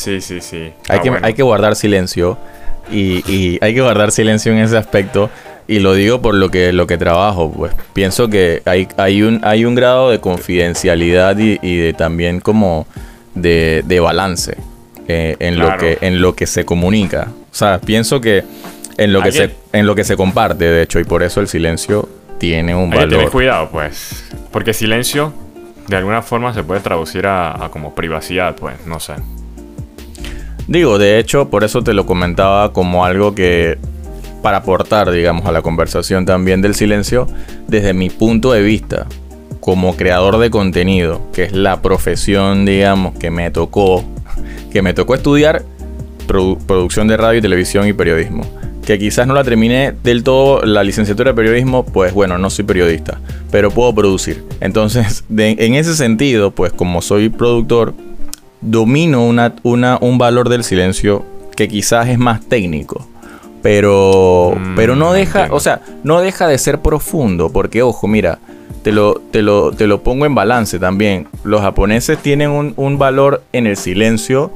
Sí, sí, sí. Hay, Ah, que, bueno. hay que guardar silencio. Y, y hay que guardar silencio en ese aspecto. Y lo digo por lo que, lo que trabajo. Pues pienso que hay, hay, un, hay un grado de confidencialidad y, y de también como de, de balance eh, en, lo que, en lo que se comunica. O sea, pienso que en lo que, se, en lo que se comparte, de hecho, y por eso el silencio tiene un Hay que tener cuidado, pues. Porque silencio, de alguna forma, se puede traducir a, a como privacidad, pues. No sé. Digo, de hecho, por eso te lo comentaba como algo que para aportar, digamos, a la conversación también del silencio, desde mi punto de vista, como creador de contenido, que es la profesión, digamos, que me tocó, que me tocó estudiar produ- producción de radio y televisión y periodismo. Que quizás no la terminé del todo la licenciatura de periodismo, pues bueno, no soy periodista, pero puedo producir. Entonces, en ese sentido, pues como soy productor, domino una, una- un valor del silencio que quizás es más técnico. Pero, Mm, pero no deja, entiendo. o sea, no deja de ser profundo. Porque, ojo, mira, te lo, te lo, te lo pongo en balance también. Los japoneses tienen un, un valor en el silencio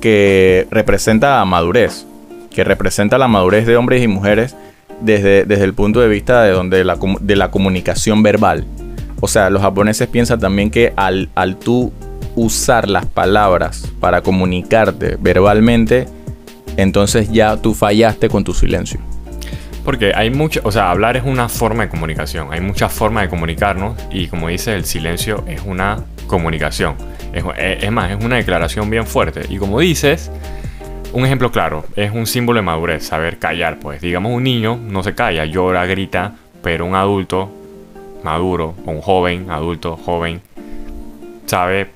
que representa madurez. Que representa la madurez de hombres y mujeres desde, desde el punto de vista de, donde la, de la comunicación verbal. O sea, los japoneses piensan también que al, al tú usar las palabras para comunicarte verbalmente, entonces ya tú fallaste con tu silencio. Porque hay mucho, o sea, hablar es una forma de comunicación. Hay muchas formas de comunicarnos y como dice, el silencio es una comunicación. Es más, es una declaración bien fuerte. Y como dices, un ejemplo claro, es un símbolo de madurez, saber callar, pues. Digamos, un niño no se calla, llora, grita, pero un adulto maduro, o un joven, adulto, joven, sabe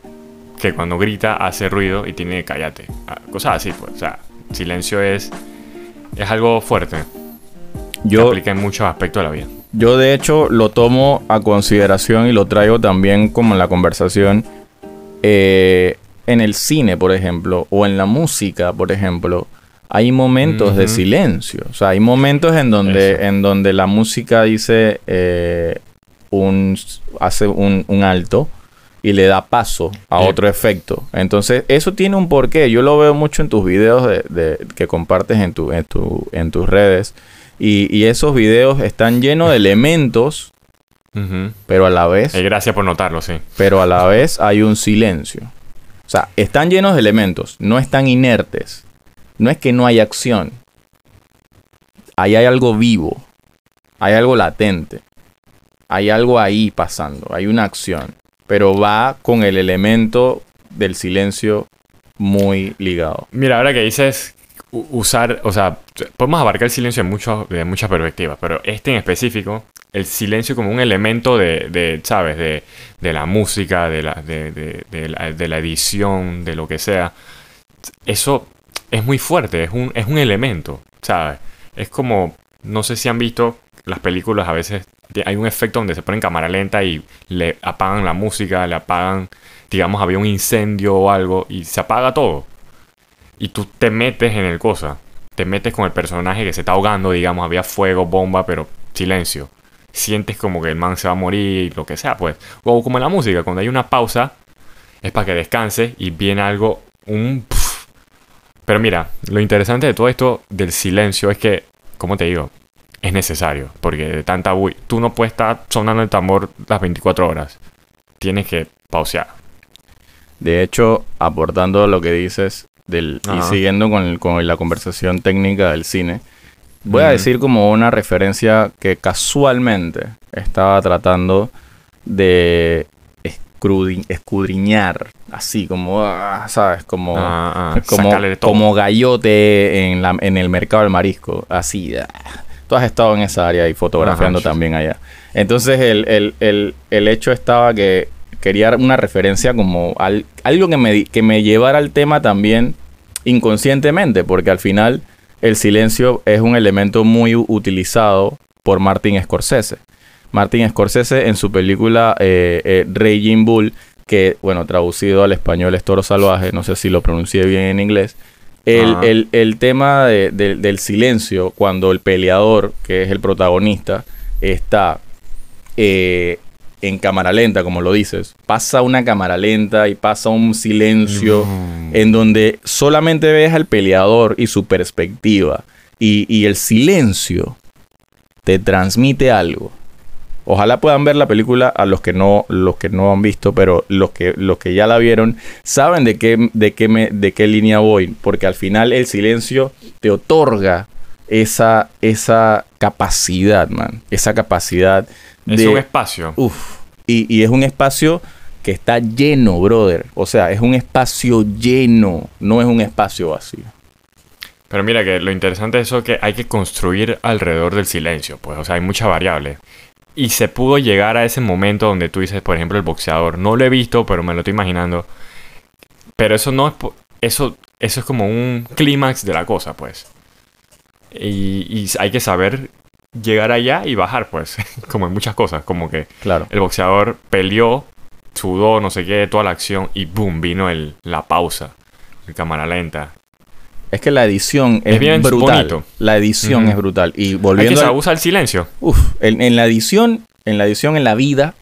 que cuando grita hace ruido y tiene que cállate. Ah, Cosas así, pues. O sea, silencio es, es algo fuerte. que Yo, aplica en muchos aspectos de la vida. yo de hecho lo tomo a consideración y lo traigo también como en la conversación eh, en el cine, por ejemplo, o en la música, por ejemplo. Hay momentos de silencio. O sea, hay momentos en donde, Eso. en donde la música dice eh, un, hace un, un alto y le da paso a otro efecto. Entonces, eso tiene un porqué. Yo lo veo mucho en tus videos de, de- que compartes en, tu, en, tu, en tus redes. Y, y esos videos están llenos de elementos, pero a la vez, Eh, gracias por notarlo, sí. pero a la vez hay un silencio. O sea, están llenos de elementos, no están inertes. No es que no hay acción. Ahí hay algo vivo. Hay algo latente. Hay algo ahí pasando. Hay una acción. Pero va con el elemento del silencio muy ligado. Mira, ahora que dices usar, o sea, podemos abarcar el silencio de, de muchas perspectivas, pero este en específico, el silencio como un elemento de, de, ¿sabes? De, de la música, de la, de, la, de la edición, de lo que sea. Eso es muy fuerte, es un, es un elemento, ¿sabes? Es como, no sé si han visto las películas, a veces hay un efecto donde se ponen cámara lenta y le apagan la música, le apagan, digamos, había un incendio o algo y se apaga todo. Y tú te metes en el cosa, te metes con el personaje que se está ahogando, digamos, había fuego, bomba, pero silencio. Sientes como que el man se va a morir, lo que sea, pues. O como en la música, cuando hay una pausa, es para que descanse y viene algo, un... pf. Pero mira, lo interesante de todo esto del silencio es que, como te digo, es necesario. Porque de tanta bui- tú no puedes estar sonando el tambor las 24 horas. Tienes que pausear. De hecho, aportando lo que dices del, y siguiendo con, el- con la conversación técnica del cine, voy a decir como una referencia que casualmente estaba tratando de escudriñar, así como, ah, ¿sabes? Como, Ah, ah, como, como gallote en, la, en el mercado del marisco, así. ah. Tú has estado en esa área y fotografiando Ajá, también allá. Entonces el, el- el- el hecho estaba que quería una referencia como al- algo que me, que me llevara al tema también inconscientemente, porque al final el silencio es un elemento muy utilizado por Martin Scorsese. Martin Scorsese en su película eh, eh, Raging Bull, que bueno, traducido al español es Toro Salvaje, no sé si lo pronuncié bien en inglés. El, Ajá. el- el tema de- de- del silencio, cuando el peleador, que es el protagonista, está eh, en cámara lenta, como lo dices, pasa una cámara lenta y pasa un silencio en donde solamente ves al peleador y su perspectiva. Y, y el silencio te transmite algo. Ojalá puedan ver la película a los que no, los que no han visto, pero los que, los que ya la vieron saben de qué, de qué, me, de qué línea voy. Porque al final el silencio te otorga esa, esa capacidad, man. Esa capacidad Es un espacio. Uf. Y, y es un espacio que está lleno, brother. O sea, es un espacio lleno, no es un espacio vacío. Pero mira que lo interesante es eso que hay que construir alrededor del silencio, pues, o sea, hay muchas variables. Y se pudo llegar a ese momento donde tú dices, por ejemplo, el boxeador. No lo he visto, pero me lo estoy imaginando. Pero eso no es... Eso, eso es como un clímax de la cosa, pues. Y, y hay que saber llegar allá y bajar, pues. como en muchas cosas. Como que Claro. el boxeador peleó, sudó, no sé qué, toda la acción. Y boom, vino el, la pausa. En cámara lenta. Es que la edición es, Es bien brutal. bonito. La edición es brutal. Y Hay que volviendo saber al- usar el silencio. Uf, en, en la edición, en la edición en la vida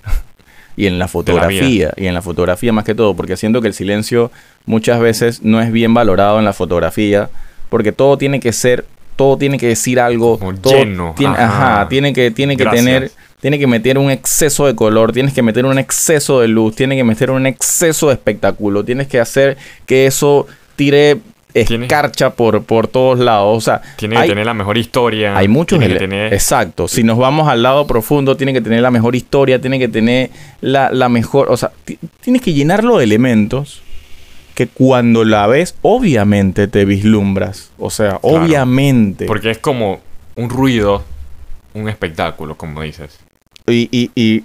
y en la fotografía, y en la fotografía más que todo, porque siento que el silencio muchas veces no es bien valorado en la fotografía, porque todo tiene que ser, todo tiene que decir algo, Como todo lleno, tiene, ajá. ajá, tiene que, tiene que Gracias. tener, tiene que meter un exceso de color, tienes que meter un exceso de luz, tienes que meter un exceso de espectáculo, tienes que hacer que eso tire escarcha por, por todos lados, o sea, Tiene que hay- tener la mejor historia. hay muchos Tiene que ele- tener... Exacto. Si nos vamos al lado profundo, tiene que tener la mejor historia, tiene que tener la, la mejor. O sea, ti- tienes que llenarlo de elementos que cuando la ves, obviamente te vislumbras. O sea, obviamente. Porque es como un ruido, un espectáculo, como dices. Y, y- y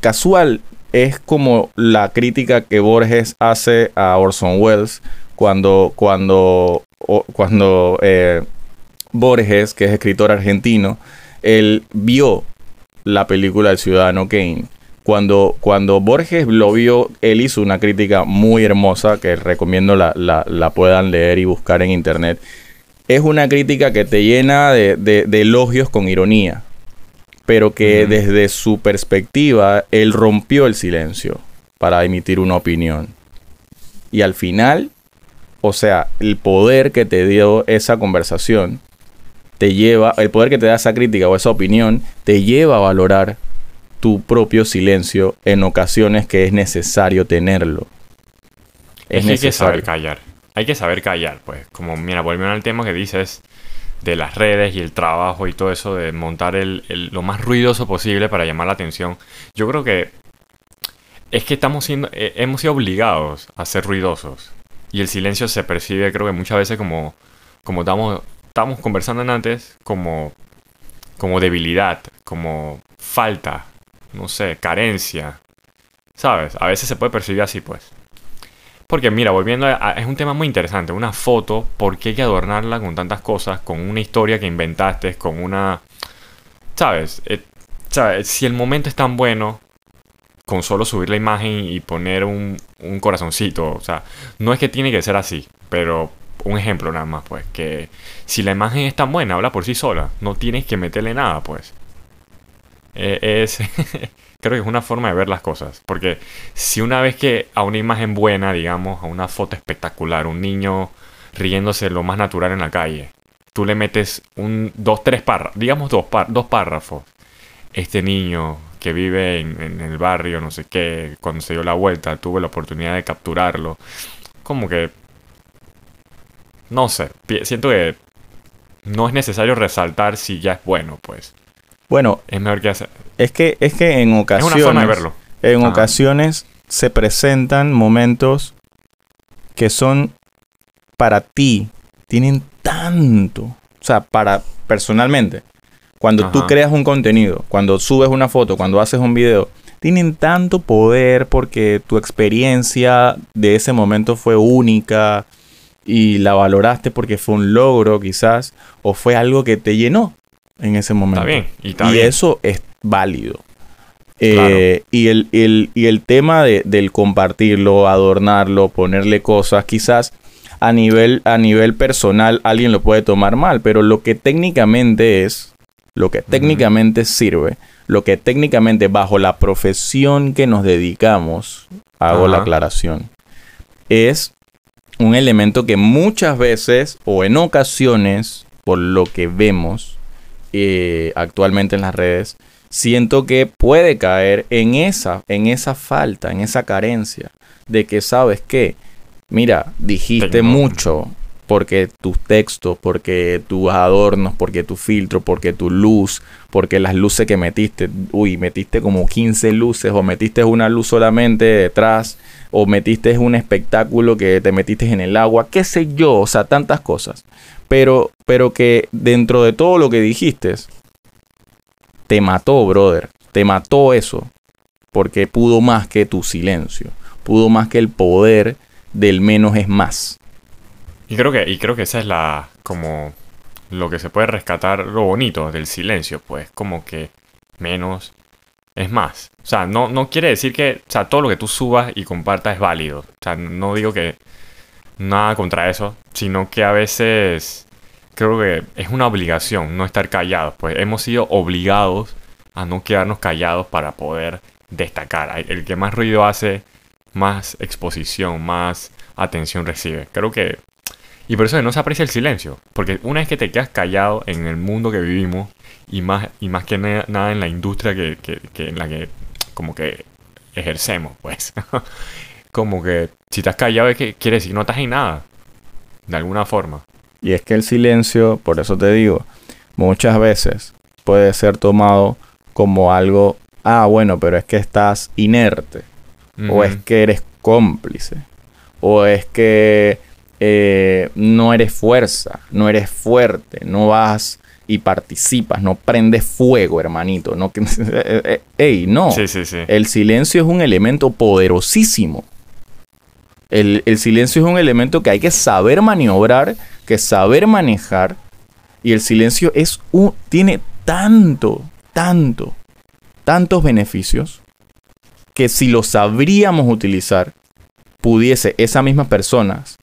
casual es como la crítica que Borges hace a Orson Welles cuando, cuando, o- cuando eh, Borges, que es escritor argentino, él vio la película El Ciudadano Kane. Cuando, cuando Borges lo vio, él hizo una crítica muy hermosa que recomiendo la, la- la puedan leer y buscar en internet. Es una crítica que te llena de, de- de elogios con ironía pero que desde su perspectiva él rompió el silencio para emitir una opinión. Y al final, o sea, el poder que te dio esa conversación te lleva, el poder que te da esa crítica o esa opinión te lleva a valorar tu propio silencio en ocasiones que es necesario tenerlo. Es, Es que hay que saber necesario. callar. Hay que saber callar, pues. Como, mira, volviendo al tema que dices de las redes y el trabajo y todo eso de montar el, el- lo más ruidoso posible para llamar la atención. Yo creo que es que estamos siendo, eh, hemos sido obligados a ser ruidosos. Y el silencio se percibe, creo que muchas veces como, como estamos, estamos conversando antes, como, como debilidad, como falta, no sé, carencia. ¿Sabes? A veces se puede percibir así, pues. Porque mira, volviendo a, a- es un tema muy interesante. Una foto, ¿por qué hay que adornarla con tantas cosas? Con una historia que inventaste, con una... ¿Sabes? Eh, ¿sabes? Si el momento es tan bueno, con solo subir la imagen y poner un, un corazoncito, o sea, no es que tiene que ser así, pero un ejemplo nada más, pues, que si la imagen es tan buena, habla por sí sola, no tienes que meterle nada, pues. Eh, es... creo que es una forma de ver las cosas. Porque si una vez que a una imagen buena, digamos, a una foto espectacular, un niño riéndose lo más natural en la calle, tú le metes un, dos, tres párrafos, digamos dos, dos párrafos. Este niño que vive en, en el barrio, no sé qué, cuando se dio la vuelta, tuve la oportunidad de capturarlo. Como que... No sé, siento que no es necesario resaltar si ya es bueno, pues. Bueno, Es mejor que hacer... es que, es que en Es ocasiones... una forma de verlo. En Ajá. ocasiones se presentan momentos que son para ti, tienen tanto, o sea, para personalmente, cuando tú creas un contenido, cuando subes una foto, cuando haces un video, tienen tanto poder porque tu experiencia de ese momento fue única y la valoraste porque fue un logro quizás o fue algo que te llenó en ese momento. Está bien. Y está Y bien. eso es válido. Eh, y, el, el- y el tema de, del compartirlo, adornarlo, ponerle cosas, quizás a nivel, a nivel personal alguien lo puede tomar mal, pero lo que técnicamente es, lo que técnicamente sirve, lo que técnicamente bajo la profesión que nos dedicamos, hago la aclaración, es un elemento que muchas veces o en ocasiones, por lo que vemos eh, actualmente en las redes, siento que puede caer en esa, en esa falta, en esa carencia de que sabes que, mira, dijiste Tengo- mucho porque tus textos, porque tus adornos, porque tu filtro, porque tu luz, porque las luces que metiste, uy, metiste como 15 luces o metiste una luz solamente detrás o metiste un espectáculo que te metiste en el agua, qué sé yo, o sea, tantas cosas. Pero, pero que dentro de todo lo que dijiste, te mató, brother. Te mató eso. Porque pudo más que tu silencio. Pudo más que el poder del menos es más. Y creo que, y creo que esa es la, como, lo que se puede rescatar, lo bonito del silencio, pues, como que menos es más. O sea, no, no quiere decir que, o sea, todo lo que tú subas y compartas es válido. O sea, no digo que nada contra eso, sino que a veces creo que es una obligación no estar callados, pues hemos sido obligados a no quedarnos callados para poder destacar. El que más ruido hace, más exposición, más atención recibe. Creo que... Y por eso no se aprecia el silencio, porque una vez que te quedas callado en el mundo que vivimos, y más, y más que na- nada en la industria que, que- que en la que como que ejercemos, pues. como que si estás callado es que quiere decir que no estás en nada, de alguna forma. Y es que el silencio, por eso te digo, muchas veces puede ser tomado como algo, ah, bueno, pero es que estás inerte, o es que eres cómplice, o es que eh, no eres fuerza, no eres fuerte, no vas y participas, no prendes fuego, hermanito. No, eh, eh, ey, no. Sí, sí, sí. El silencio es un elemento poderosísimo. El, el silencio es un elemento que hay que saber maniobrar, que saber manejar. Y el silencio es un, tiene tanto, tanto, tantos beneficios que si lo sabríamos utilizar, pudiese esas mismas personas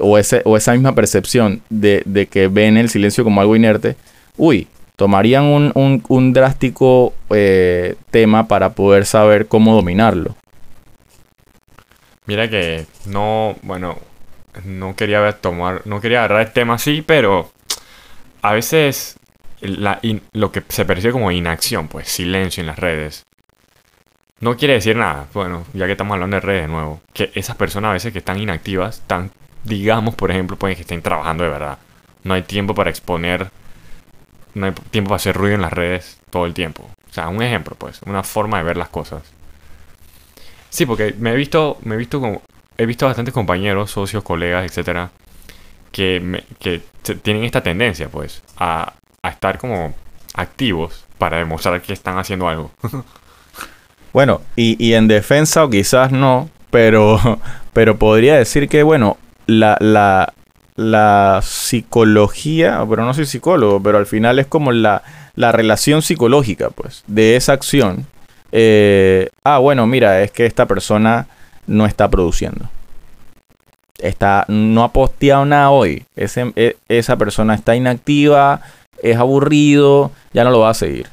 o, ese, o esa misma percepción de, de que ven el silencio como algo inerte, uy, tomarían un, un- un drástico eh, tema para poder saber cómo dominarlo. Mira que no, bueno, no quería tomar, no quería agarrar el tema así, pero a veces la lo que se percibe como inacción, pues silencio en las redes, no quiere decir nada. Bueno, ya que estamos hablando de redes de nuevo, que esas personas a veces que están inactivas, están, digamos, por ejemplo, pueden que estén trabajando de verdad. No hay tiempo para exponer, no hay tiempo para hacer ruido en las redes todo el tiempo. O sea, un ejemplo, pues, una forma de ver las cosas. Sí, porque me he visto, me he visto como, he visto bastantes compañeros, socios, colegas, etcétera, que, me- que tienen esta tendencia, pues, a, a estar como activos para demostrar que están haciendo algo. Bueno, y, y en defensa o quizás no, pero, pero podría decir que, bueno, la, la, la psicología, pero no soy psicólogo, pero al final es como la, la relación psicológica, pues, de esa acción. Eh, ah, bueno, mira, es que esta persona no está produciendo. Está, no ha posteado nada hoy. Ese- e- esa persona está inactiva, es aburrido, ya no lo va a seguir.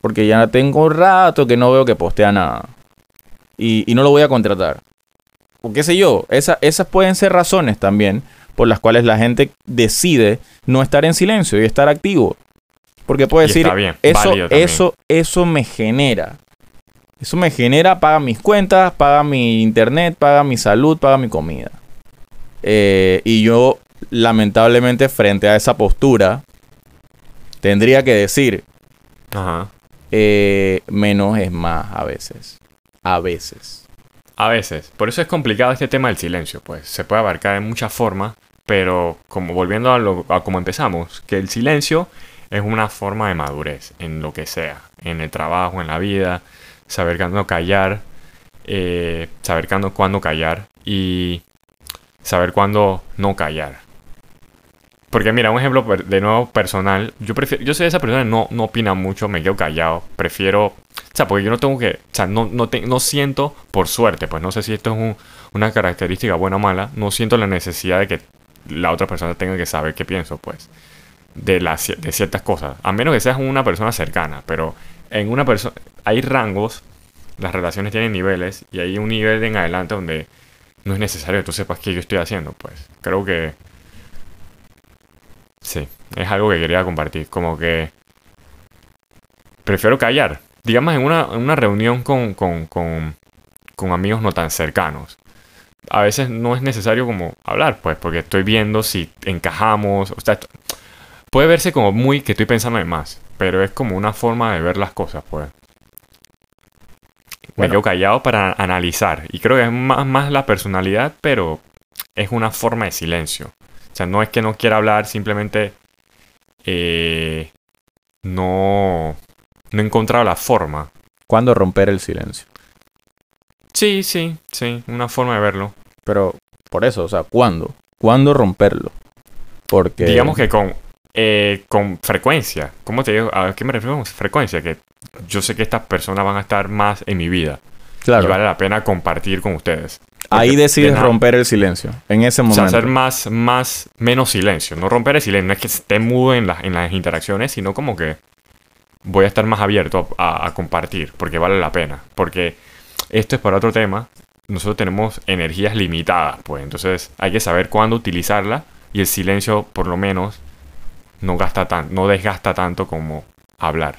Porque ya tengo un rato que no veo que postea nada. Y, y no lo voy a contratar. O qué sé yo. esa- esas pueden ser razones también por las cuales la gente decide no estar en silencio y estar activo. Porque puede Y decir, bien, eso, eso, eso me genera. Eso me genera, paga mis cuentas, paga mi internet, paga mi salud, paga mi comida. Eh, y yo, lamentablemente, frente a esa postura, tendría que decir, Ajá. eh, menos es más a veces. A veces. A veces. Por eso es complicado este tema del silencio, pues. Se puede abarcar de muchas formas, pero como volviendo a, lo, a como empezamos, que el silencio es una forma de madurez en lo que sea, en el trabajo, en la vida, saber cuándo callar, eh, saber cuándo, cuándo callar y saber cuándo no callar. Porque mira, un ejemplo de nuevo personal, yo prefiero, yo soy esa persona que no, no opina mucho, me quedo callado, prefiero, o sea, porque yo no tengo que, o sea, no, no, te- no siento, por suerte, pues no sé si esto es un- una característica buena o mala, no siento la necesidad de que la otra persona tenga que saber qué pienso, pues, de, las, de ciertas cosas, a menos que seas una persona cercana, pero en una persona hay rangos, las relaciones tienen niveles y hay un nivel en adelante donde no es necesario que tú sepas qué yo estoy haciendo, pues. Creo que sí, es algo que quería compartir, como que prefiero callar. Digamos en una, en una reunión con, con, con, con amigos no tan cercanos a veces no es necesario como hablar, pues, porque estoy viendo si encajamos, o sea, puede verse como muy que estoy pensando en más, pero es como una forma de ver las cosas, pues. Me quedo callado para analizar, y creo que es más, más la personalidad, pero es una forma de silencio. O sea, no es que no quiera hablar, simplemente eh, no, no he encontrado la forma. ¿Cuándo romper el silencio? Sí, sí, sí, una forma de verlo. Pero por eso, o sea, ¿cuándo? ¿Cuándo romperlo? Porque... Digamos que con, eh, con frecuencia. ¿Cómo te digo? ¿A qué me refiero con frecuencia? Que yo sé que estas personas van a estar más en mi vida. Claro. Y vale la pena compartir con ustedes. Ahí decides de romper el silencio. En ese O momento. sea, hacer más, más, menos silencio. No romper el silencio. No es que esté mudo en, las en las interacciones, sino como que voy a estar más abierto a, a- a compartir. Porque vale la pena. Porque esto es para otro tema. Nosotros tenemos energías limitadas, pues. Entonces hay que saber cuándo utilizarla. Y el silencio, por lo menos, no gasta tan, no desgasta tanto como hablar.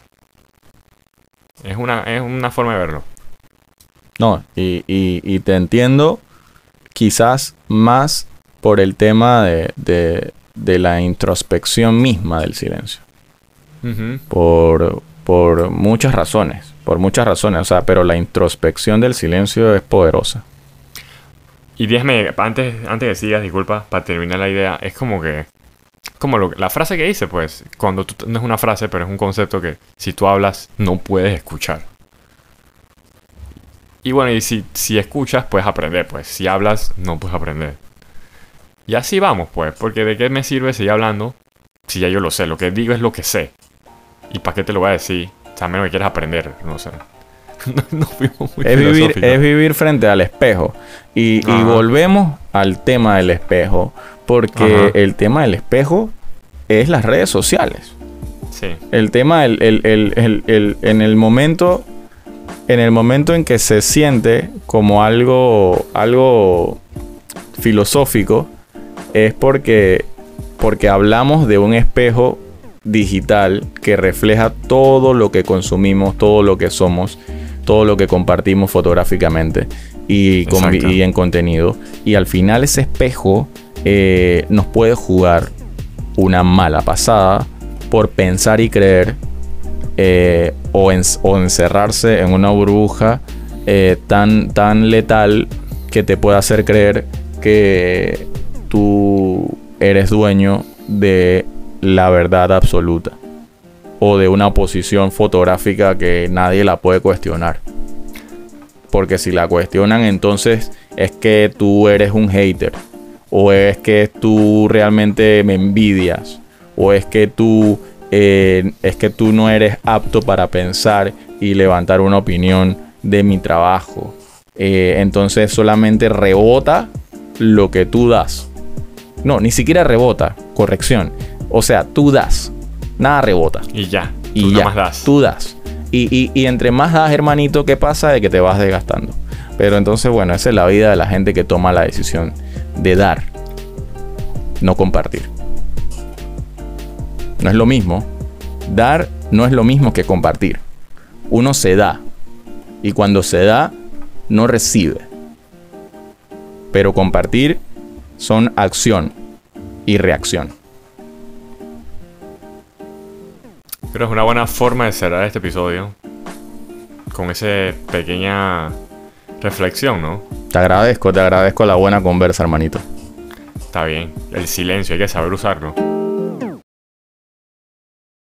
Es una, es una forma de verlo. No, y, y- y te entiendo quizás más por el tema de, de- de la introspección misma del silencio. Por, por muchas razones. Por muchas razones. O sea, pero la introspección del silencio es poderosa. Y déjame, antes, antes que sigas, disculpa, para terminar la idea, es como que. Como lo- la frase que dice, pues, cuando tú, no es una frase, pero es un concepto que si tú hablas, no puedes escuchar. Y bueno, y si, si escuchas, puedes aprender, pues. Si hablas, no puedes aprender. Y así vamos, pues, porque de qué me sirve seguir hablando si ya yo lo sé. Lo que digo es lo que sé. ¿Y para qué te lo voy a decir? O sea, a menos que quieras aprender, no sé. no, no fuimos muy Es vivir, es vivir frente al espejo. Y, volvemos al tema del espejo. Porque Ajá. el tema del espejo es las redes sociales. Sí. El tema, el- el- el- en el momento. En el momento en que se siente como algo. algo filosófico. Es porque. Porque hablamos de un espejo digital que refleja todo lo que consumimos, todo lo que somos, todo lo que compartimos fotográficamente y, con- y en contenido. Y al final ese espejo eh, nos puede jugar una mala pasada por pensar y creer eh, o, en- o encerrarse en una burbuja eh, tan, tan letal que te puede hacer creer que tú eres dueño de la verdad absoluta o de una posición fotográfica que nadie la puede cuestionar. Porque si la cuestionan, entonces es que tú eres un hater. O es que tú realmente me envidias. O es que tú, eh, es que tú no eres apto para pensar y levantar una opinión de mi trabajo. Eh, entonces solamente rebota lo que tú das. No, ni siquiera rebota. Corrección. O sea, tú das. Nada rebota. Y ya. Y tú ya, más das. tú das. Y, y- y entre más das, hermanito, ¿qué pasa? De que te vas desgastando. Pero entonces, bueno, esa es la vida de la gente que toma la decisión de dar, no compartir. No es lo mismo. Dar no es lo mismo que compartir. Uno se da. Y cuando se da, no recibe. Pero compartir son acción y reacción. Creo que es una buena forma de cerrar este episodio. Con esa pequeña reflexión, ¿no? Te agradezco, te agradezco la buena conversa, hermanito. Está bien. El silencio, hay que saber usarlo.